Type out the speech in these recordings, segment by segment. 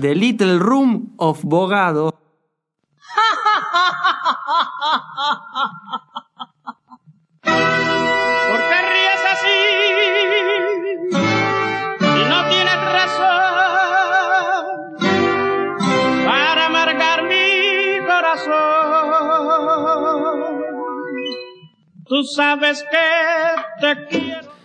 The Little Room of Bogado. ¿Por qué ríes así? Si no tienes razón para amargar mi corazón. Tú sabes que te quiero.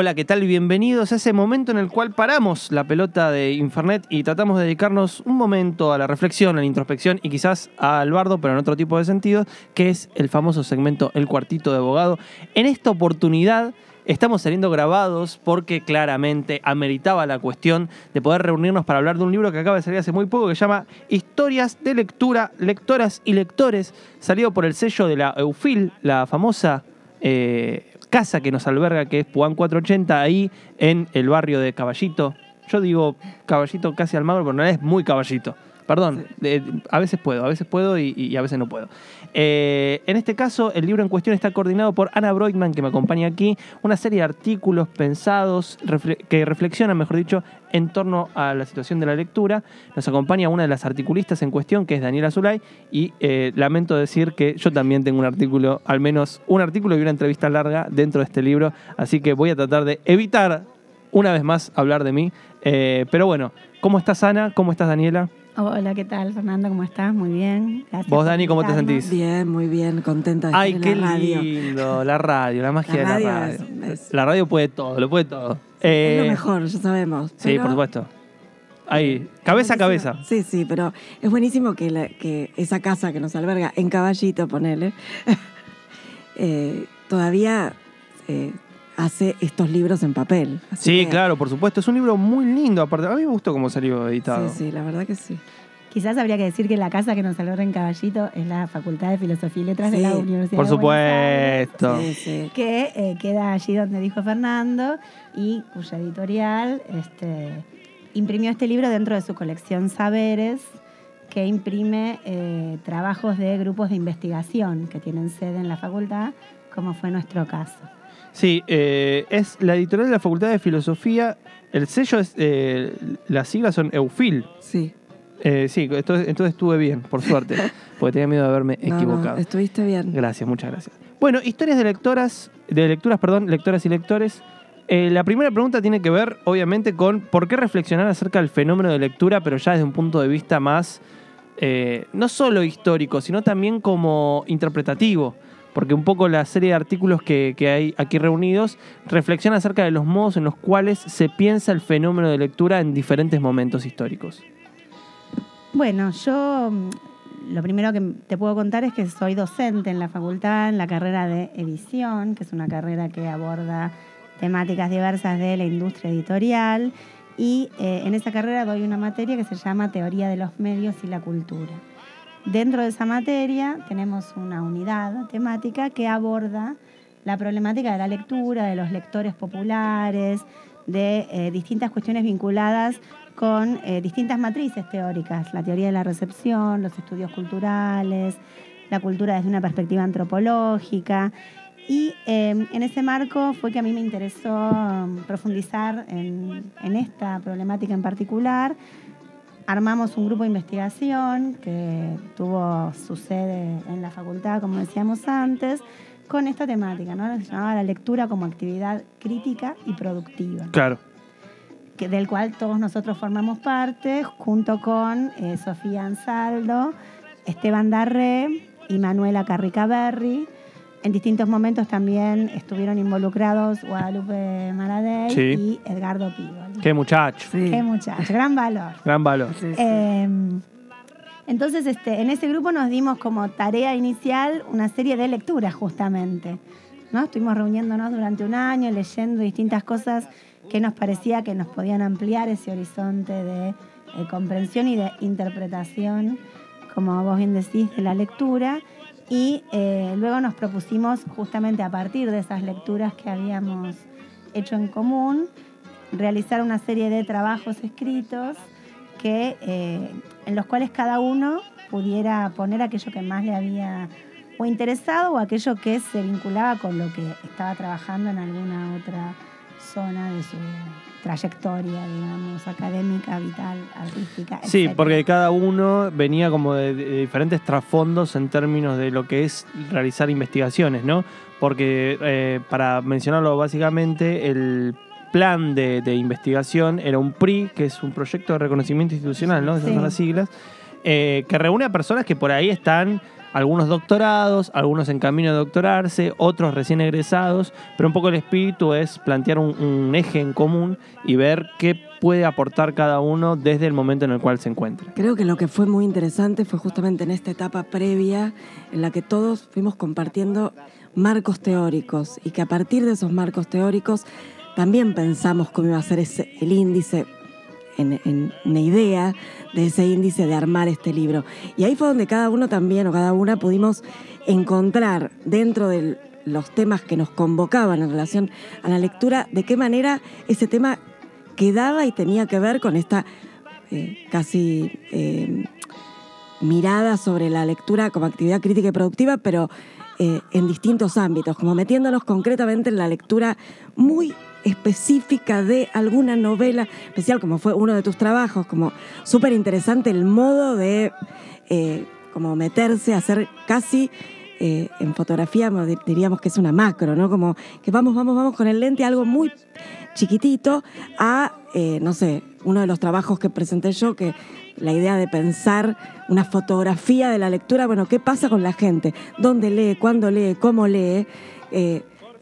Hola, ¿qué tal? Bienvenidos a ese momento en el cual paramos la pelota de Infernet y tratamos de dedicarnos un momento a la reflexión, a la introspección y quizás al bardo, pero en otro tipo de sentido, que es el famoso segmento El Cuartito de Abogado. En esta oportunidad estamos saliendo grabados porque claramente ameritaba la cuestión de poder reunirnos para hablar de un libro que acaba de salir hace muy poco que se llama Historias de Lectura, Lectoras y Lectores, salido por el sello de la Eufil, la famosa eh, casa que nos alberga, que es Puan 480, ahí en el barrio de Caballito. Yo digo Caballito casi al magro, pero no es muy Caballito. Perdón, eh, a veces puedo, a veces puedo y, y a veces no puedo. Eh, en este caso, el libro en cuestión está coordinado por Ana Broikman, que me acompaña aquí, una serie de artículos pensados refle- que reflexionan, mejor dicho, en torno a la situación de la lectura. Nos acompaña una de las articulistas en cuestión, que es Daniela Zulay, y eh, lamento decir que yo también tengo un artículo, al menos un artículo y una entrevista larga dentro de este libro, así que voy a tratar de evitar una vez más hablar de mí. Eh, pero bueno, ¿cómo estás Ana? ¿Cómo estás Daniela? Hola, ¿qué tal, Fernando? ¿Cómo estás? Muy bien. Gracias. Vos, Dani, ¿cómo te sentís? Bien, muy bien, contenta de Ay, estar qué en la radio. lindo, la radio, la magia La de la radio radio. es- es- La radio puede todo, lo puede todo. es Eh, lo mejor, ya sabemos. Sí, pero- por supuesto. Ahí, cabeza a cabeza. Sí, sí, pero es buenísimo que, la- que esa casa que nos alberga en Caballito, ponele, eh, todavía eh, hace estos libros en papel. Así Sí, que- claro, por supuesto. Es un libro muy lindo. Aparte, a mí me gustó cómo salió editado. Sí, sí, la verdad que sí. Quizás habría que decir que la casa que nos alberga en Caballito es la Facultad de Filosofía y Letras de la Universidad Por de Buenos Aires, supuesto. Sí, sí. que eh, queda allí donde dijo Fernando y cuya editorial este, imprimió este libro dentro de su colección Saberes, que imprime eh, trabajos de grupos de investigación que tienen sede en la facultad, como fue nuestro caso. Sí, eh, es la editorial de la Facultad de Filosofía. El sello es. eh, las siglas son EUFIL. Sí. Eh, sí, entonces, entonces estuve bien, por suerte. porque tenía miedo de haberme No, no, equivocado. estuviste bien. Gracias, muchas gracias. Bueno, historias de lectoras, de lecturas, perdón, lectoras y lectores. Eh, la primera pregunta tiene que ver, obviamente, con por qué reflexionar acerca del fenómeno de lectura, pero ya desde un punto de vista más, eh, no solo histórico, sino también como interpretativo. Porque un poco la serie de artículos que, hay aquí reunidos reflexiona acerca de los modos en los cuales se piensa el fenómeno de lectura en diferentes momentos históricos. Bueno, yo mm, lo primero que te puedo contar es que soy docente en la facultad, en la carrera de edición, que es una carrera que aborda temáticas diversas de la industria editorial. Y eh, en esa carrera doy una materia que se llama Teoría de los Medios y la Cultura. Dentro de esa materia tenemos una unidad temática que aborda la problemática de la lectura, de los lectores populares, de eh, distintas cuestiones vinculadas con eh, distintas matrices teóricas, la teoría de la recepción, los estudios culturales, la cultura desde una perspectiva antropológica. Y eh, en ese marco fue que a mí me interesó profundizar en, en esta problemática en particular. Armamos un grupo de investigación que tuvo su sede en la facultad, como decíamos antes, con esta temática, ¿no? Se llamaba la lectura como actividad crítica y productiva Claro. que- del cual todos nosotros formamos parte, junto con eh, Sofía Ansaldo, Esteban Darré y Manuela Carrica Berry. En distintos momentos también estuvieron involucrados Guadalupe Maradei Sí. y Edgardo Pívoli. Qué muchacho. Sí. Qué muchacho, gran valor. Gran valor. Sí, sí. Eh, entonces, este, en ese grupo nos dimos como tarea inicial una serie de lecturas, justamente. ¿no? Estuvimos reuniéndonos durante un año, leyendo distintas cosas que nos parecía que nos podían ampliar ese horizonte de eh, comprensión y de interpretación, como vos bien decís, de la lectura. Y eh, luego nos propusimos, justamente a partir de esas lecturas que habíamos hecho en común, realizar una serie de trabajos escritos que, eh, en los cuales cada uno pudiera poner aquello que más le había o interesado o aquello que se vinculaba con lo que estaba trabajando en alguna otra zona de su trayectoria, digamos, académica, vital, artística. Sí, porque cada uno venía como de, de diferentes trasfondos en términos de lo que es realizar investigaciones, ¿no? Porque, eh, para mencionarlo básicamente, el plan de, de investigación era un PRI, que es un proyecto de reconocimiento institucional, ¿no? Esas Sí. son las siglas, eh, que reúne a personas que por ahí están algunos doctorados, algunos en camino de doctorarse, otros recién egresados, pero un poco el espíritu es plantear un, eje en común y ver qué puede aportar cada uno desde el momento en el cual se encuentre. Creo que lo que fue muy interesante fue justamente en esta etapa previa en la que todos fuimos compartiendo marcos teóricos y que a partir de esos marcos teóricos también pensamos cómo iba a ser ese, el índice, en, una idea de ese índice de armar este libro. Y ahí fue donde cada uno también o cada una pudimos encontrar dentro de los temas que nos convocaban en relación a la lectura, de qué manera ese tema quedaba y tenía que ver con esta eh, casi eh, mirada sobre la lectura como actividad crítica y productiva, pero eh, en distintos ámbitos, como metiéndonos concretamente en la lectura muy específica de alguna novela especial, como fue uno de tus trabajos, como súper interesante el modo de eh, como meterse hacer casi eh, en fotografía dir- diríamos que es una macro, ¿no? Como que vamos, vamos, vamos con el lente, algo muy chiquitito, a, eh, no sé, uno de los trabajos que presenté yo, que la idea de pensar una fotografía de la lectura, bueno, ¿qué pasa con la gente? ¿Dónde lee? ¿Cuándo lee? ¿Cómo lee?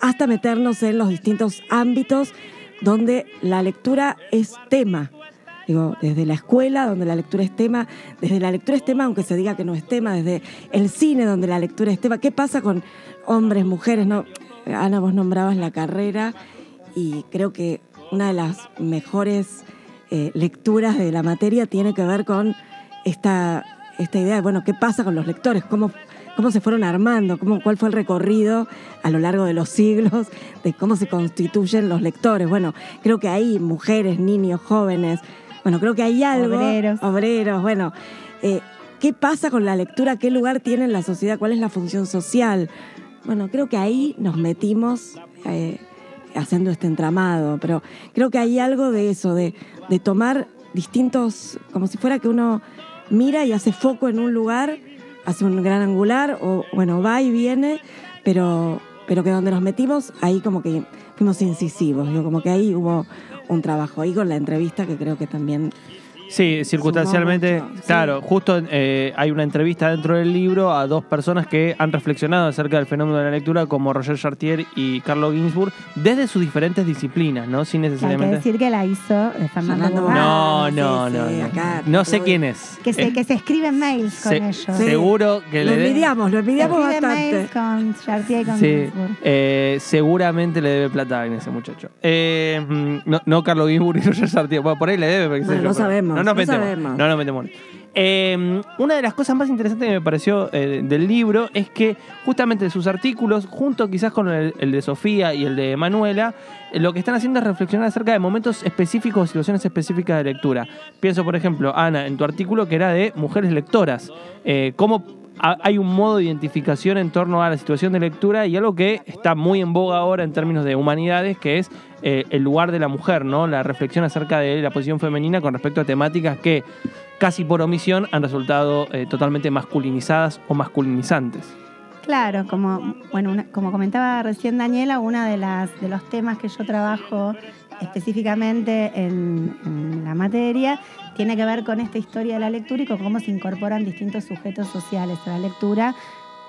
Hasta meternos en los distintos ámbitos donde la lectura es tema. Digo, desde la escuela, donde la lectura es tema, desde la lectura es tema, aunque se diga que no es tema, desde el cine, donde la lectura es tema. ¿Qué pasa con hombres, mujeres? No, Ana, vos nombrabas la carrera y creo que una de las mejores eh, lecturas de la materia tiene que ver con esta, esta idea de, bueno, ¿qué pasa con los lectores? ¿Cómo, cómo se fueron armando? ¿Cómo, ¿Cuál fue el recorrido a lo largo de los siglos de cómo se constituyen los lectores? Bueno, creo que hay mujeres, niños, jóvenes, bueno, creo que hay algo... Obreros. Obreros, bueno. eh, ¿Qué pasa con la lectura? ¿Qué lugar tiene en la sociedad? ¿Cuál es la función social? Bueno, creo que ahí nos metimos eh, haciendo este entramado, pero creo que hay algo de eso, de, de tomar distintos, como si fuera que uno mira y hace foco en un lugar, hace un gran angular, o bueno, va y viene, pero, pero que donde nos metimos, ahí como que fuimos incisivos, digo, como que ahí hubo un trabajo ahí con la entrevista que creo que también Sí, circunstancialmente, mucho, sí. claro, justo eh, hay una entrevista dentro del libro a dos personas que han reflexionado acerca del fenómeno de la lectura, como Roger Chartier y Carlo Ginsburg, desde sus diferentes disciplinas, ¿no? Sin Que hay que necesariamente... decir que la hizo eh, Fernando No, sí, no, sí, no, no. acá No sé quién es. que se, Eh, que se escriben mails con se- ellos. Sí. Seguro que lo le envidiamos, lo envidiamos bastante. mails con Chartier y con Sí, Ginsburg. eh, seguramente le debe plata a ese muchacho. Eh, mm, no, no Carlo Ginsburg y Roger Sartier. Bueno, por ahí le debe. porque Bueno, no sabemos, No nos no metemos. sabemos. No nos metemos. Eh, una de las cosas más interesantes que me pareció eh, del libro es que justamente sus artículos, junto quizás con el, el de Sofía y el de Manuela, eh, lo que están haciendo es reflexionar acerca de momentos específicos o situaciones específicas de lectura. Pienso, por ejemplo, Ana, en tu artículo que era de mujeres lectoras. Eh, cómo hay un modo de identificación en torno a la situación de lectura y algo que está muy en boga ahora en términos de humanidades, que es eh, el lugar de la mujer, ¿no? La reflexión acerca de la posición femenina con respecto a temáticas que casi por omisión han resultado eh, totalmente masculinizadas o masculinizantes. Claro, como, bueno, como comentaba recién Daniela, uno de, de los temas que yo trabajo específicamente en, la materia tiene que ver con esta historia de la lectura y con cómo se incorporan distintos sujetos sociales a la lectura,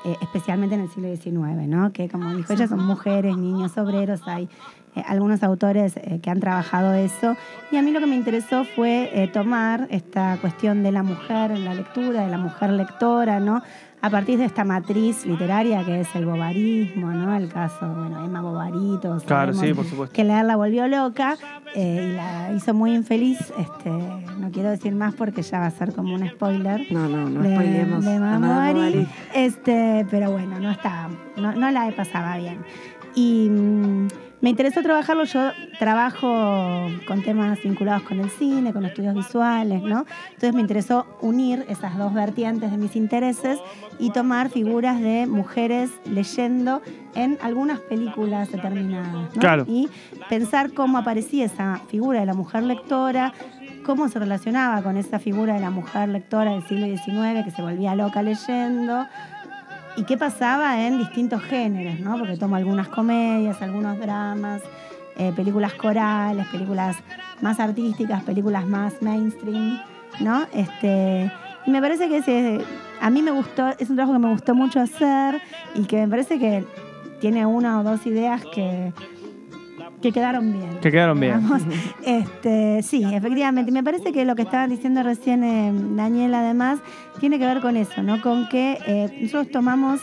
eh, especialmente en el siglo XIX, ¿no? que como dijo ella, son mujeres, niños obreros, hay eh, algunos autores eh, que han trabajado eso. Y a mí lo que me interesó fue tomar esta cuestión de la mujer en la lectura, de la mujer lectora, ¿no? A partir de esta matriz literaria que es el bobarismo, ¿no? El caso, bueno, Emma Bovary, todos Claro, sí, por supuesto. que leer la volvió loca eh, y la hizo muy infeliz. Este, no quiero decir más porque ya va a ser como un spoiler. No, no, no de, spoilemos de a Madame Madame Bovary. Bovary. Este, pero bueno, no está, no, no la pasaba bien. Y mm, me interesó trabajarlo. Yo trabajo con temas vinculados con el cine, con estudios visuales, ¿no? Entonces me interesó unir esas dos vertientes de mis intereses y tomar figuras de mujeres leyendo en algunas películas determinadas. ¿no? Claro. Y pensar cómo aparecía esa figura de la mujer lectora, cómo se relacionaba con esa figura de la mujer lectora del siglo XIX que se volvía loca leyendo y qué pasaba en distintos géneros, ¿no? Porque tomo algunas comedias, algunos dramas, eh, películas corales, películas más artísticas, películas más mainstream, ¿no? Este, y me parece que ese, a mí me gustó, es un trabajo que me gustó mucho hacer y que me parece que tiene una o dos ideas que, que quedaron bien. Que quedaron bien. digamos. Este, sí, efectivamente. Me parece que lo que estaba diciendo recién eh, Daniel, además, tiene que ver con eso, ¿no? Con que eh, nosotros tomamos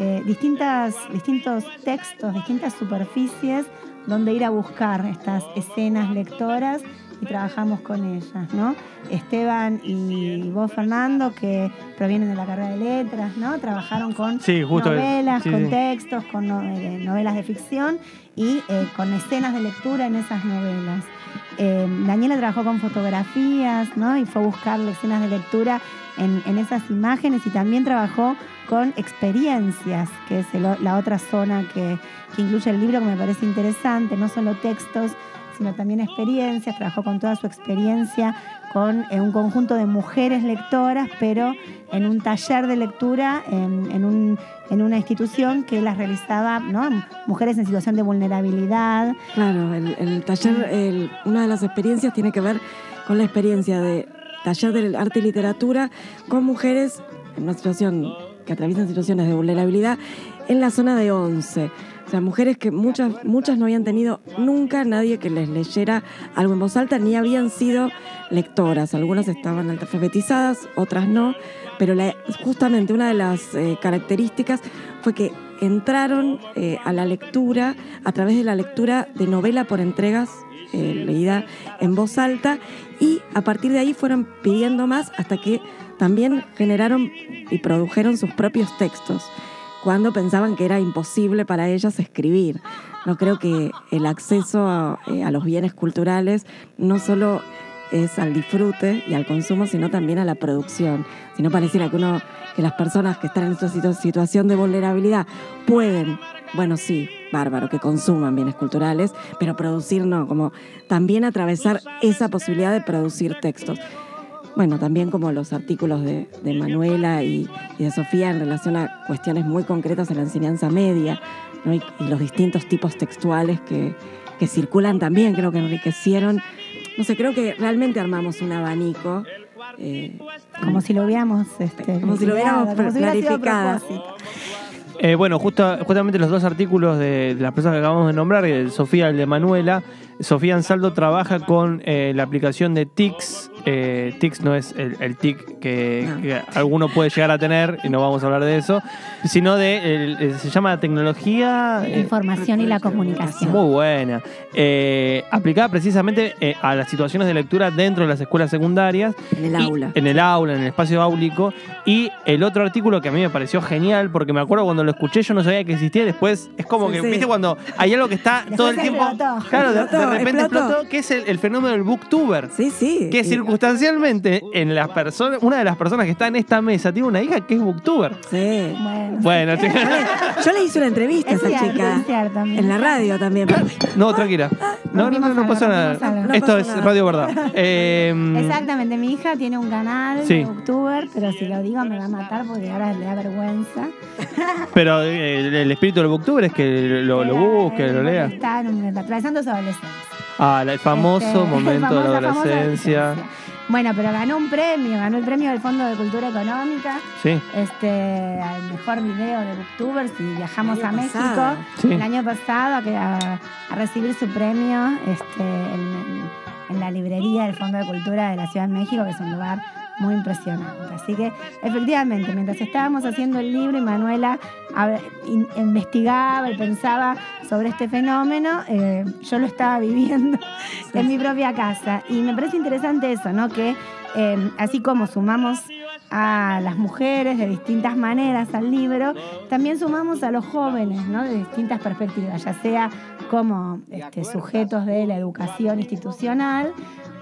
eh, distintas, distintos textos, distintas superficies donde ir a buscar estas escenas lectoras y trabajamos con ellas, ¿no? Esteban y vos, Fernando, que provienen de la carrera de letras, ¿no? Trabajaron con Sí, justo, novelas, sí, con sí. textos, con eh, novelas de ficción y eh, con escenas de lectura en esas novelas. Eh, Daniela trabajó con fotografías, ¿no? Y fue a buscar escenas de lectura en, en esas imágenes y también trabajó con experiencias, que es el la otra zona que, que incluye el libro que me parece interesante, no solo textos, sino también experiencias. Trabajó con toda su experiencia con eh, un conjunto de mujeres lectoras, pero en un taller de lectura en, un- en una institución que las realizaba, ¿no? Mujeres en situación de vulnerabilidad, Claro, el, el taller, el- una de las experiencias tiene que ver con la experiencia de taller de arte y literatura con mujeres en una situación que atraviesan situaciones de vulnerabilidad en la zona de 11. O sea, mujeres que muchas, muchas no habían tenido nunca nadie que les leyera algo en voz alta, ni habían sido lectoras. Algunas estaban alfabetizadas, otras no. Pero la- justamente una de las eh, características fue que entraron eh, a la lectura a través de la lectura de novela por entregas eh, leída en voz alta y a partir de ahí fueron pidiendo más hasta que también generaron y produjeron sus propios textos cuando pensaban que era imposible para ellas escribir. No creo que el acceso a, eh, a los bienes culturales no solo es al disfrute y al consumo, sino también a la producción. Si no pareciera que uno, que las personas que están en esta situ- situación de vulnerabilidad pueden, bueno, sí, bárbaro, que consuman bienes culturales, pero producir no, como también atravesar esa posibilidad de producir textos. Bueno, también como los artículos de, de Manuela y, y de Sofía en relación a cuestiones muy concretas en la enseñanza media, ¿no? y, y los distintos tipos textuales que, que circulan también, creo que enriquecieron. No sé, creo que realmente armamos un abanico. eh, como si lo hubiéramos este, Como si lo hubiéramos como si propósito. Eh, bueno, justo, justamente los dos artículos de, de las personas que acabamos de nombrar, el Sofía y el de Manuela. Sofía Ansaldo trabaja con eh, la aplicación de TICS. Eh, TICS no es el, el TIC que, No. que alguno puede llegar a tener, y no vamos a hablar de eso, sino de, el- el- se llama tecnología... La eh, información y la comunicación. muy buena. Eh, aplicada precisamente eh, a las situaciones de lectura dentro de las escuelas secundarias. en el Y- aula. En el aula, en el espacio áulico. Y el otro artículo que a mí me pareció genial, porque me acuerdo cuando lo escuché, yo no sabía que existía. Después es como Sí, que, sí. ¿viste? Cuando hay algo que está Después todo el tiempo. explotó. Claro, de, de Explotó, repente explotó, explotó. que es el, el fenómeno del booktuber. Sí, sí. Que Y- circunstancialmente, en las personas, una de las personas que está en esta mesa tiene una hija que es booktuber. Sí. Bueno, Bueno, Yo le- Yo le hice una entrevista a es esa cierto, chica. es En la radio también. no, tranquila. No, no, no, no rompimos pasa nada. No Esto es nada. Radio Verdad. Eh, Exactamente, mi hija tiene un canal Sí. de youtuber, pero si lo digo me va a matar porque ahora le da vergüenza. Pero eh, el, espíritu del booktuber es que lo, busque, lo lea. Está en un- atravesando su adolescencia. Ah, el famoso Este, momento de la adolescencia. Bueno, pero ganó un premio, ganó el premio del Fondo de Cultura Económica, Sí. este, al mejor video de Booktubers y viajamos a México. Sí. el año pasado a, que- a- a recibir su premio este, en, en la librería del Fondo de Cultura de la Ciudad de México, que es un lugar muy impresionante. Así que efectivamente, mientras estábamos haciendo el libro y Manuela investigaba y pensaba sobre este fenómeno, eh, yo lo estaba viviendo en mi propia casa. Y me parece interesante eso, ¿no? Que eh, así como sumamos a las mujeres de distintas maneras al libro, también sumamos a los jóvenes, ¿no? De distintas perspectivas, ya sea como este, sujetos de la educación institucional,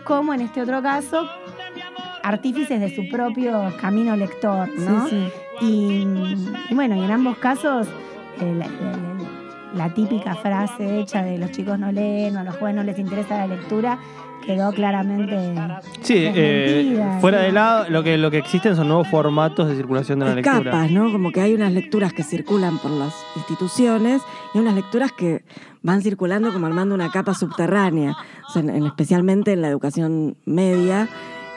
como en este otro caso, artífices de su propio camino lector, ¿no? Sí, sí. Y, y bueno, y en ambos casos, eh, la, típica frase hecha de los chicos no leen o a los jóvenes no les interesa la lectura quedó claramente. Sí, eh, fuera sí. de lado, lo que, lo que existen son nuevos formatos de circulación de la lectura. capas, ¿no? Como que hay unas lecturas que circulan por las instituciones y unas lecturas que van circulando como armando una capa subterránea, O sea, en- en- especialmente en la educación media,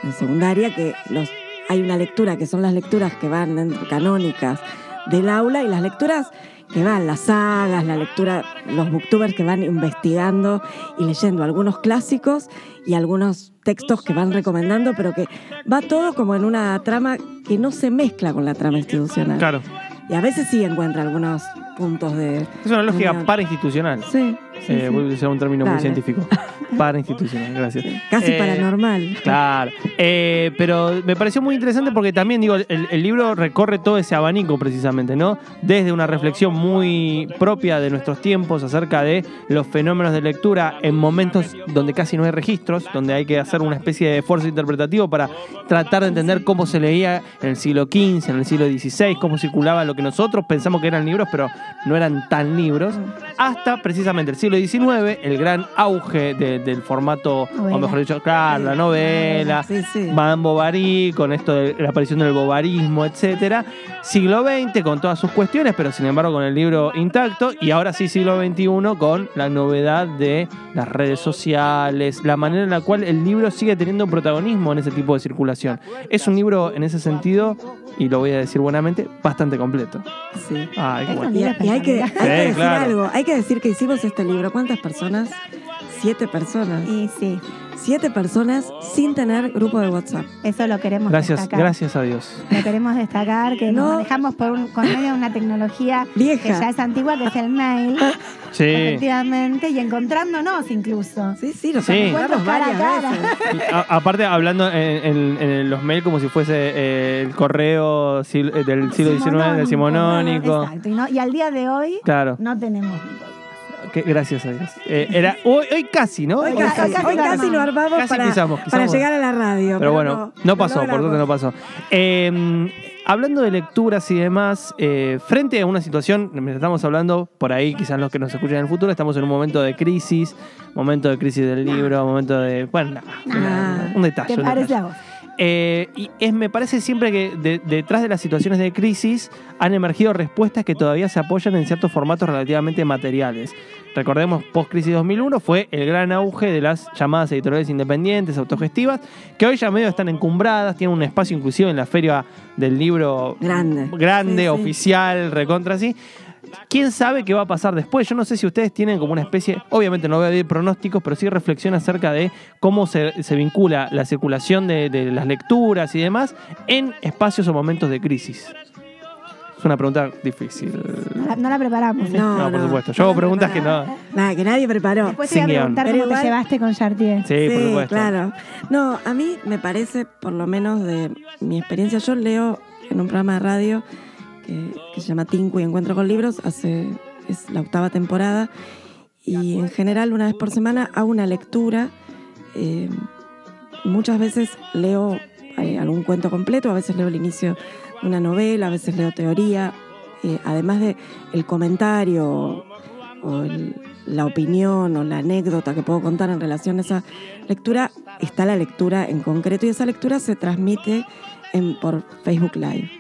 en secundaria, que los, hay una lectura que son las lecturas que van canónicas del aula y las lecturas que van, las sagas, la lectura, los booktubers que van investigando y leyendo algunos clásicos y algunos textos que van recomendando, pero que va todo como en una trama que no se mezcla con la trama institucional. Claro. Y a veces sí encuentra algunos puntos de... Es una lógica Unión. parainstitucional. Sí, sí, Eh, sí. Voy a usar un término muy Dale. científico. Parainstitucional, gracias. Casi Eh, paranormal. Claro, Eh, pero me pareció muy interesante porque también, digo, el, el libro recorre todo ese abanico precisamente, ¿no? Desde una reflexión muy propia de nuestros tiempos acerca de los fenómenos de lectura en momentos donde casi no hay registros, donde hay que hacer una especie de esfuerzo interpretativo para tratar de entender cómo se leía en el siglo XV, en el siglo XVI, cómo circulaba lo que nosotros pensamos que eran libros, pero no eran tan libros, hasta precisamente el siglo XIX, el gran auge de- del formato, o mejor dicho, claro, la novela, Sí, sí. Madame Bovary, con esto de la aparición del bovarismo, etcétera. Siglo XX con todas sus cuestiones, pero sin embargo con el libro intacto. Y ahora sí, siglo XXI con la novedad de las redes sociales, la manera en la cual el libro sigue teniendo protagonismo en ese tipo de circulación. Es un libro en ese sentido, y lo voy a decir buenamente, bastante completo. Sí. Ay, bueno. Y, hay que, hay espectacular. que Sí, decir claro. algo, hay que decir que hicimos este libro. ¿Cuántas personas? Siete personas. Y sí, Siete personas sin tener grupo de WhatsApp. eso lo queremos Gracias, destacar. gracias a Dios. Lo queremos destacar, que No. nos manejamos por un, con medio de una tecnología Vieja. que ya es antigua, que es el mail, Sí. efectivamente, y encontrándonos incluso. Sí, sí, nos Sí. encontramos Cara a cara. a- aparte, hablando en, en- en los mails como si fuese eh, el correo sil- eh, del siglo XIX, del simonónico. Exacto, y, no- y al día de hoy Claro, no tenemos. Que- gracias a Dios. Eh, era, hoy, hoy casi, ¿no? Hoy casi, hoy casi lo armamos Casi para, pisamos, para pisamos. llegar a la radio. Pero bueno, no, pasó, por suerte no pasó. Eh, hablando de lecturas y demás, eh, frente a una situación, mientras estamos hablando, por ahí quizás los que nos escuchan en el futuro, estamos en un momento de crisis, momento de crisis del libro, momento de... Bueno, nada, Ah. un detalle. ¿Te un parece detalle. a vos? Eh, y es, me parece siempre que de- detrás de las situaciones de crisis han emergido respuestas que todavía se apoyan en ciertos formatos relativamente materiales. Recordemos, post-crisis 2001 fue el gran auge de las llamadas editoriales independientes, autogestivas, que hoy ya medio están encumbradas, tienen un espacio inclusive en la feria del libro Grande. grande, Sí, sí. oficial, recontra así. ¿Quién sabe qué va a pasar después? Yo no sé si ustedes tienen como una especie, obviamente no voy a dar pronósticos, pero sí reflexión acerca de cómo se, se vincula la circulación de, de las lecturas y demás en espacios o momentos de crisis. Es una pregunta difícil. No la, no la preparamos. No, No, por supuesto. Yo hago preguntas que no. Nada, que nadie preparó. Después te voy a sin guion. preguntar cómo te llevaste con Chartier. Sí, por supuesto. claro. No, a mí me parece, por lo menos de mi experiencia, yo leo en un programa de radio que, se llama Tinku y Encuentro con Libros, hace, es la octava temporada, y en general una vez por semana hago una lectura. eh, muchas veces leo eh, algún cuento completo, a veces leo el inicio de una novela, a veces leo teoría, eh, además de el comentario o la opinión o la anécdota que puedo contar en relación a esa lectura, está la lectura en concreto y esa lectura se transmite en- por Facebook Live.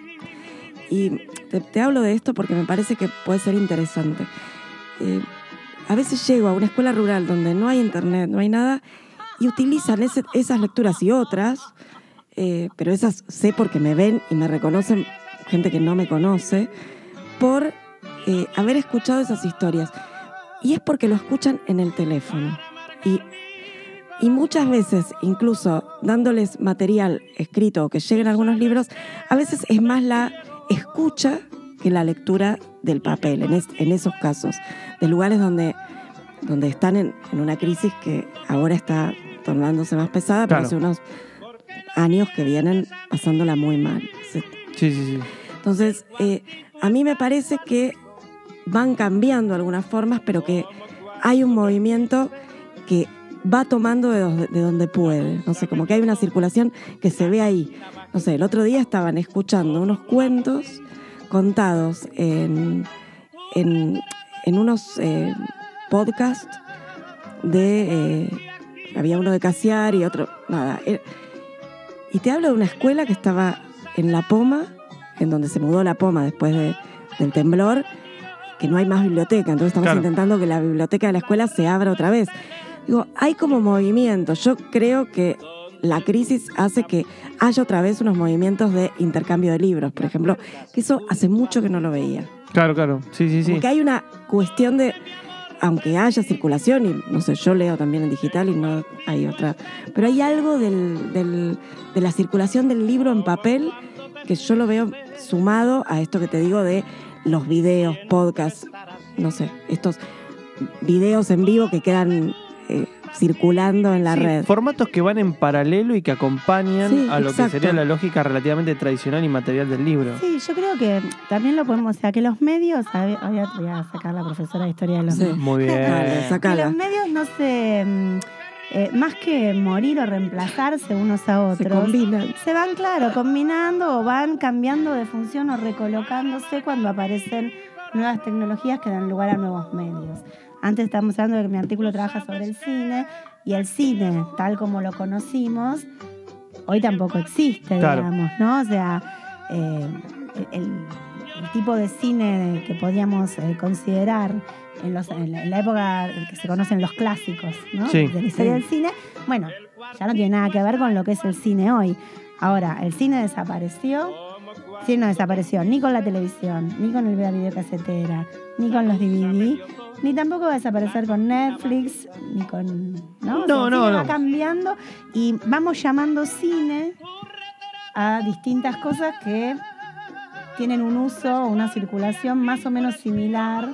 Y te, hablo de esto porque me parece que puede ser interesante. Eh, a veces llego a una escuela rural donde no hay internet, no hay nada, y utilizan esas lecturas y otras, eh, pero esas sé porque me ven y me reconocen gente que no me conoce, por eh, haber escuchado esas historias. Y es porque lo escuchan en el teléfono. Y, y muchas veces, incluso dándoles material escrito o que lleguen algunos libros, a veces es más la escucha que la lectura del papel, en, es- en esos casos, de lugares donde, donde están en, en una crisis que ahora está tornándose más pesada, pero hace unos años que vienen pasándola muy mal. Sí, sí, sí. entonces, eh, a mí me parece que van cambiando algunas formas, pero que hay un movimiento que va tomando de de donde puede. No sé, como que hay una circulación que se ve ahí. No sé, el otro día estaban escuchando unos cuentos contados en, en, en unos eh, podcasts de... eh, había uno de Casiar y otro... Nada. eh, y te hablo de una escuela que estaba en La Poma, en donde se mudó La Poma después de- del temblor, que no hay más biblioteca. Entonces estamos Claro. intentando que la biblioteca de la escuela se abra otra vez. Digo, hay como movimiento. Yo creo que la crisis hace que haya otra vez unos movimientos de intercambio de libros, por ejemplo, que eso hace mucho que no lo veía. Claro, claro. Sí, sí, sí. Porque hay una cuestión de, aunque haya circulación, y no sé, yo leo también en digital y no hay otra, pero hay algo del, del- de la circulación del libro en papel que yo lo veo sumado a esto que te digo de los videos, podcasts, no sé, estos videos en vivo que quedan eh, circulando en la Sí, red. Formatos que van en paralelo y que acompañan Sí, a lo exacto. que sería la lógica relativamente tradicional y material del libro. Sí, yo creo que también lo podemos, o sea, que los medios, a ver, voy a, voy a sacar la profesora de historia de los Sí. medios. Muy bien. Que los medios no se, mm, eh, más que morir o reemplazarse unos a Se otros, combinan. se van, claro, combinando o van cambiando de función o recolocándose cuando aparecen nuevas tecnologías que dan lugar a nuevos medios. Antes estábamos hablando de que mi artículo trabaja sobre el cine y el cine, tal como lo conocimos, hoy tampoco existe, Claro. digamos, ¿no? O sea, eh, el, el tipo de cine que podíamos eh, considerar en, los- en la, en la época que se conocen los clásicos, ¿no? Sí. De la historia del cine, bueno, ya no tiene nada que ver con lo que es el cine hoy. Ahora, el cine desapareció. El cine no desapareció ni con la televisión, ni con el la videocasetera, ni con los DVD, ni tampoco va a desaparecer con Netflix, ni con. No, O sea, No, no, no. va cambiando y vamos llamando cine a distintas cosas que tienen un uso o una circulación más o menos similar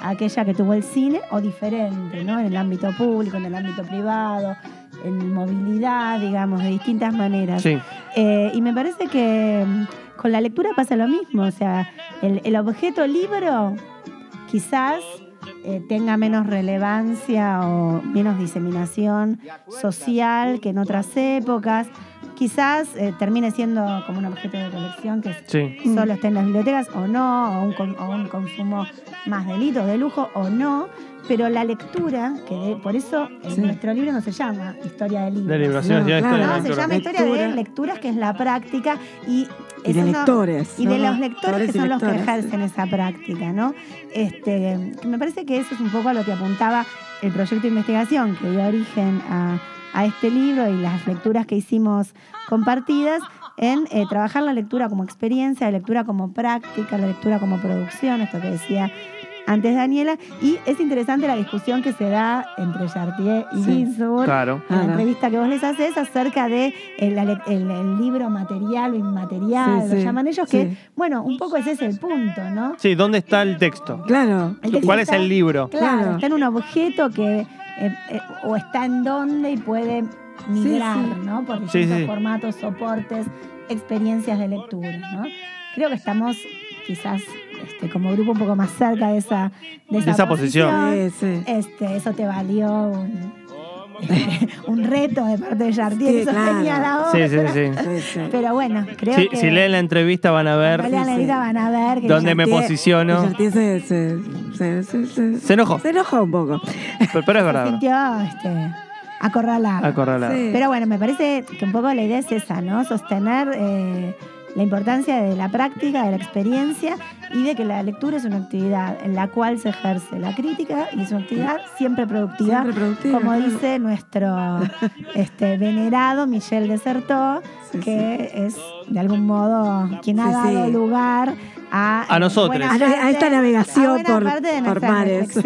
a aquella que tuvo el cine o diferente, ¿no? En el ámbito público, en el ámbito privado, en movilidad, digamos, de distintas maneras. Sí. Eh, y me parece que mm, con la lectura pasa lo mismo, o sea, el, el objeto libro quizás eh, tenga menos relevancia o menos diseminación social que en otras épocas, quizás eh, termine siendo como un objeto de colección que Sí. solo está en las bibliotecas o no, o un, con- o un consumo más delito, de lujo o no, pero la lectura, que de- por eso en Sí. nuestro libro no se llama Historia de libros. De libros, sí, No, sí, historia claro. de No, se lectura. llama historia de Lectura. lecturas, que es la práctica, y, Y de no- lectores. y de ¿no? los lectores que son los que ejercen esa práctica, ¿no? Este, que me parece que eso es un poco a lo que apuntaba el proyecto de investigación que dio origen a, a este libro y las lecturas que hicimos compartidas en eh, trabajar la lectura como experiencia, la lectura como práctica, la lectura como producción, esto que decía antes Daniela, y es interesante la discusión que se da entre Chartier y Sí, Ginsburg Claro. en la entrevista que vos les haces acerca de el, el- el libro material o inmaterial, Sí, lo sí, llaman ellos, que, bueno, un poco ese es el punto, ¿no? Sí, ¿dónde está el texto? Claro. El texto ¿Cuál es el libro? Claro, Claro. está en un objeto que eh, eh, o está en donde y puede migrar, Sí, sí. ¿no? Por distintos sí. formatos, soportes, experiencias de lectura, ¿no? Creo que estamos quizás este, como grupo un poco más cerca de esa, de esa, De esa posición. Sí, sí. Este, eso te valió un, un reto de parte de Jardier, Sí, claro. la Sí, otra. sí, sí. Sí, sí. Pero bueno, creo Sí, que. si leen la entrevista van a ver. cuando lean la vida van a ver que ¿Dónde me posiciono? Chartier se, se, se, se- se- Se enojó. se enojó un poco. Pero, pero es se verdad. sintió este, acorralado. Acorralado. Sí. Pero bueno, me parece que un poco la idea es esa, ¿no? Sostener eh, la importancia de la práctica, de la experiencia y de que la lectura es una actividad en la cual se ejerce la crítica y es una actividad siempre productiva, Siempre productiva, como claro. dice nuestro este, venerado Michel Desertot, Sí, que es de algún modo quien ha Sí, dado lugar a, A nosotros. buena A la- a esta navegación a por- parte de por nuestras mares.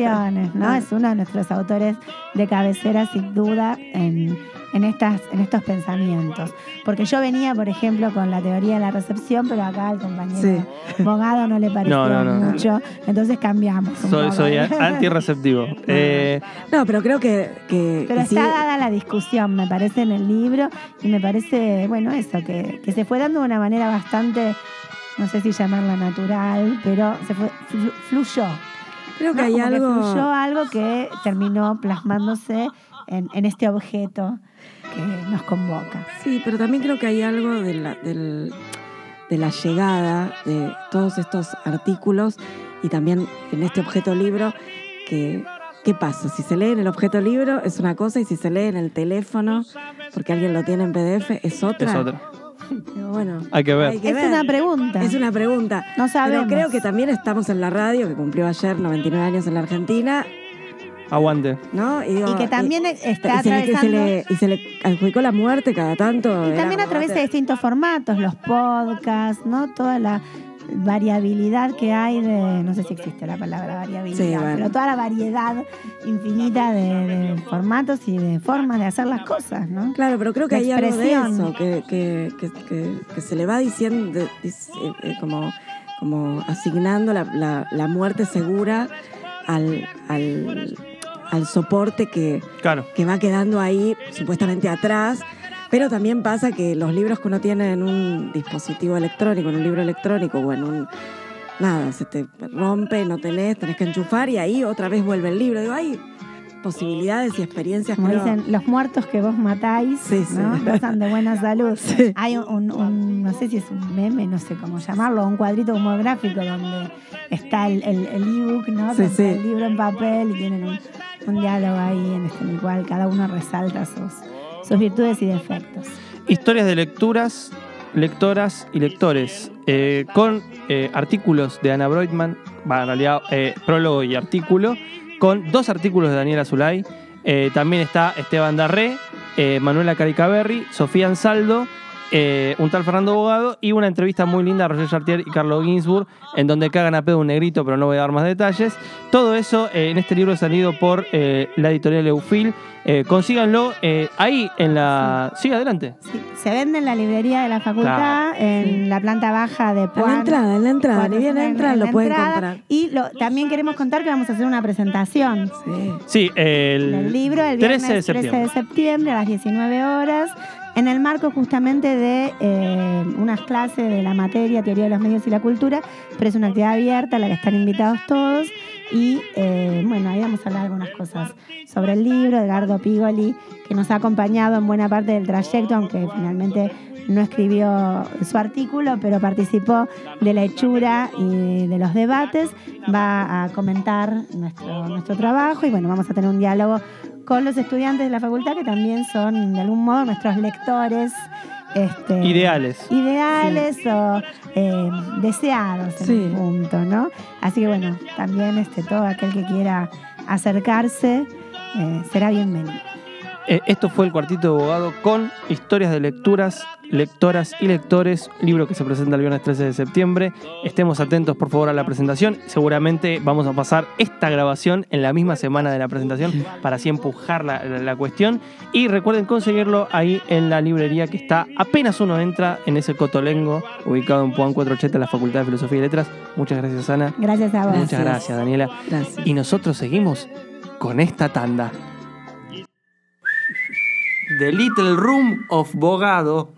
¿no? Ah. Es uno de nuestros autores de cabecera, sin duda, en, en, estas, en estos pensamientos. Porque yo venía, por ejemplo, con la teoría de la recepción, pero acá al compañero Bogado no le pareció No, no, no. mucho, entonces cambiamos. un Soy, soy antirreceptivo. Eh, No, pero creo que. que- Pero que sí- está dada la discusión, me parece, en el libro, y me parece, bueno, eso, que, que se fue dando de una manera bastante, no sé si llamarla natural, pero se fue, flu- fluyó. creo que ¿no? hay Como que algo. fluyó algo que terminó plasmándose en, en este objeto que nos convoca. Sí, pero también creo que hay algo de la, del- de la llegada de todos estos artículos y también en este objeto libro que. ¿Qué pasa? Si se lee en el objeto libro es una cosa y si se lee en el teléfono porque alguien lo tiene en PDF es otra. es otra. Pero bueno, Hay que ver. hay que Es ver. una pregunta. Es una pregunta. No sabemos. Pero creo que también estamos en la radio, que cumplió ayer 99 años en la Argentina, Aguante. ¿no? Y, digo, Y que también está y se le- que atravesando... se le, y se le adjudicó la muerte cada tanto. Y también a través de distintos formatos, los podcasts, ¿no? Toda la variabilidad que hay de, no sé si existe la palabra variabilidad, Sí, bueno. pero toda la variedad infinita de, de formatos y de formas de hacer las cosas, ¿no? Claro, pero creo que La hay algo de eso, que, que, que, que- que se le va diciendo, de- dice, eh, como, como asignando la, la- la muerte segura al, al, al soporte que, Claro. que va quedando ahí supuestamente atrás. Pero también pasa que los libros que uno tiene en un dispositivo electrónico, en un libro electrónico o en un... Nada, se te rompe, no tenés, tenés que enchufar y ahí otra vez vuelve el libro. Digo, hay posibilidades y experiencias Como creo, dicen, los muertos que vos matáis, Sí, sí. ¿no? Gozan de buena salud. Sí. Hay un, no sé si es un meme, no sé cómo llamarlo, un cuadrito homográfico donde está el el- el ebook, ¿no? Sí, Donde sí. El libro en papel y tienen un, un diálogo ahí en, este, en el cual cada uno resalta sus, sus virtudes y defectos. Historias de lecturas, lectoras y lectores. eh, con eh, artículos de Ana Breutmann, va, en realidad eh, prólogo y artículo, con dos artículos de Daniela Zulay. También está Esteban Darré, Manuela Caricaberri, Sofía Ansaldo, eh, un tal Fernando Bogado y una entrevista muy linda a Roger Chartier y Carlos Ginsburg, en donde cagan a pedo un negrito, pero no voy a dar más detalles. Todo eso eh, en este libro salido por eh, la editorial Eufil. Eh, consíganlo eh, ahí en la. Sigue adelante. Sí, se vende en la librería de la facultad, en la planta baja de En Puan. la entrada, en la entrada, Cuando ni bien estén en- entran, en lo la pueden entrada. comprar. Y lo- también queremos contar que vamos a hacer una presentación Sí. Sí, el, del libro el 13 viernes de septiembre. de septiembre a las 19 horas, en el marco justamente de eh, unas clases de la materia Teoría de los Medios y la Cultura, pero es una actividad abierta a la que están invitados todos. Y eh, bueno, ahí vamos a hablar algunas cosas sobre el libro, Edgardo Pigoli, que nos ha acompañado en buena parte del trayecto, aunque finalmente no escribió su artículo, pero participó de la hechura y de los debates, va a comentar nuestro, nuestro trabajo y bueno, vamos a tener un diálogo con los estudiantes de la facultad que también son de algún modo nuestros lectores. Este, Ideales. Ideales o eh, deseados en Sí. un punto, ¿no? Así que bueno, también este, todo aquel que quiera acercarse eh, será bienvenido. Eh, esto fue el cuartito de abogado con historias de lecturas, lectoras y lectores, libro que se presenta el viernes 13 de septiembre. Estemos atentos por favor a la presentación. Seguramente vamos a pasar esta grabación en la misma semana de la presentación para así empujar la, la- la cuestión. Y recuerden conseguirlo ahí en la librería que está apenas uno entra en ese cotolengo ubicado en Puan 480 en la Facultad de Filosofía y Letras. Muchas gracias Ana. Gracias a vos. Muchas gracias Daniela. Gracias. Y nosotros seguimos con esta tanda. The Little Room of Bogado.